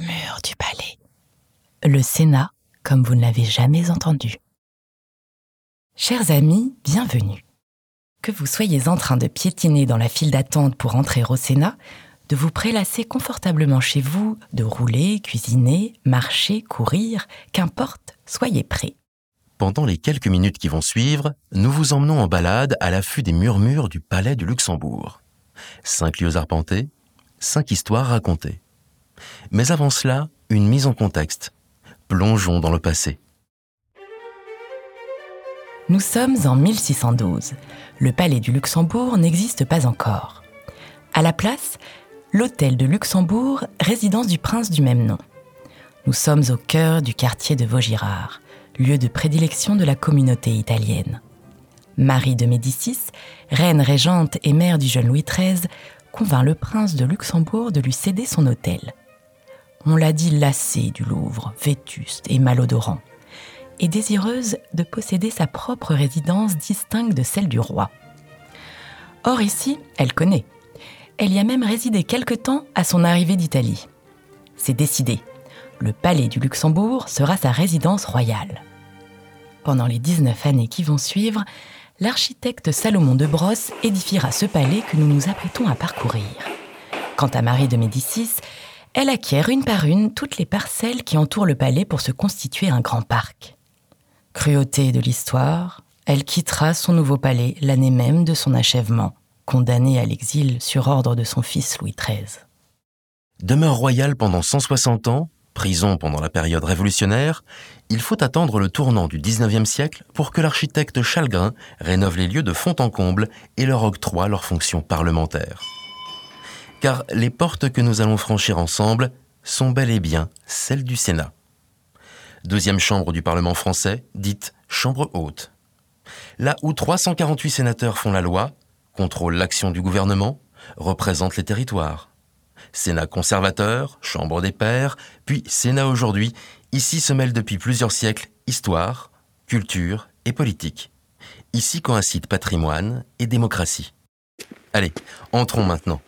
murmures du palais. Le Sénat comme vous ne l'avez jamais entendu. Chers amis, bienvenue. Que vous soyez en train de piétiner dans la file d'attente pour entrer au Sénat, de vous prélasser confortablement chez vous, de rouler, cuisiner, marcher, courir, qu'importe, soyez prêts. Pendant les quelques minutes qui vont suivre, nous vous emmenons en balade à l'affût des murmures du palais du Luxembourg. Cinq lieux arpentés, cinq histoires racontées. Mais avant cela, une mise en contexte. Plongeons dans le passé. Nous sommes en 1612. Le palais du Luxembourg n'existe pas encore. À la place, l'hôtel de Luxembourg, résidence du prince du même nom. Nous sommes au cœur du quartier de Vaugirard, lieu de prédilection de la communauté italienne. Marie de Médicis, reine régente et mère du jeune Louis XIII, convainc le prince de Luxembourg de lui céder son hôtel. On l'a dit lassée du Louvre, vétuste et malodorant, et désireuse de posséder sa propre résidence distincte de celle du roi. Or ici, elle connaît. Elle y a même résidé quelque temps à son arrivée d'Italie. C'est décidé. Le palais du Luxembourg sera sa résidence royale. Pendant les 19 années qui vont suivre, l'architecte Salomon de Brosse édifiera ce palais que nous nous apprêtons à parcourir. Quant à Marie de Médicis, elle acquiert une par une toutes les parcelles qui entourent le palais pour se constituer un grand parc. Cruauté de l'histoire, elle quittera son nouveau palais l'année même de son achèvement, condamnée à l'exil sur ordre de son fils Louis XIII. Demeure royale pendant 160 ans, prison pendant la période révolutionnaire, il faut attendre le tournant du XIXe siècle pour que l'architecte Chalgrin rénove les lieux de fond en comble et leur octroie leurs fonctions parlementaires. Car les portes que nous allons franchir ensemble sont bel et bien celles du Sénat. Deuxième chambre du Parlement français, dite Chambre haute. Là où 348 sénateurs font la loi, contrôlent l'action du gouvernement, représentent les territoires. Sénat conservateur, Chambre des pairs, puis Sénat aujourd'hui, ici se mêlent depuis plusieurs siècles histoire, culture et politique. Ici coïncident patrimoine et démocratie. Allez, entrons maintenant.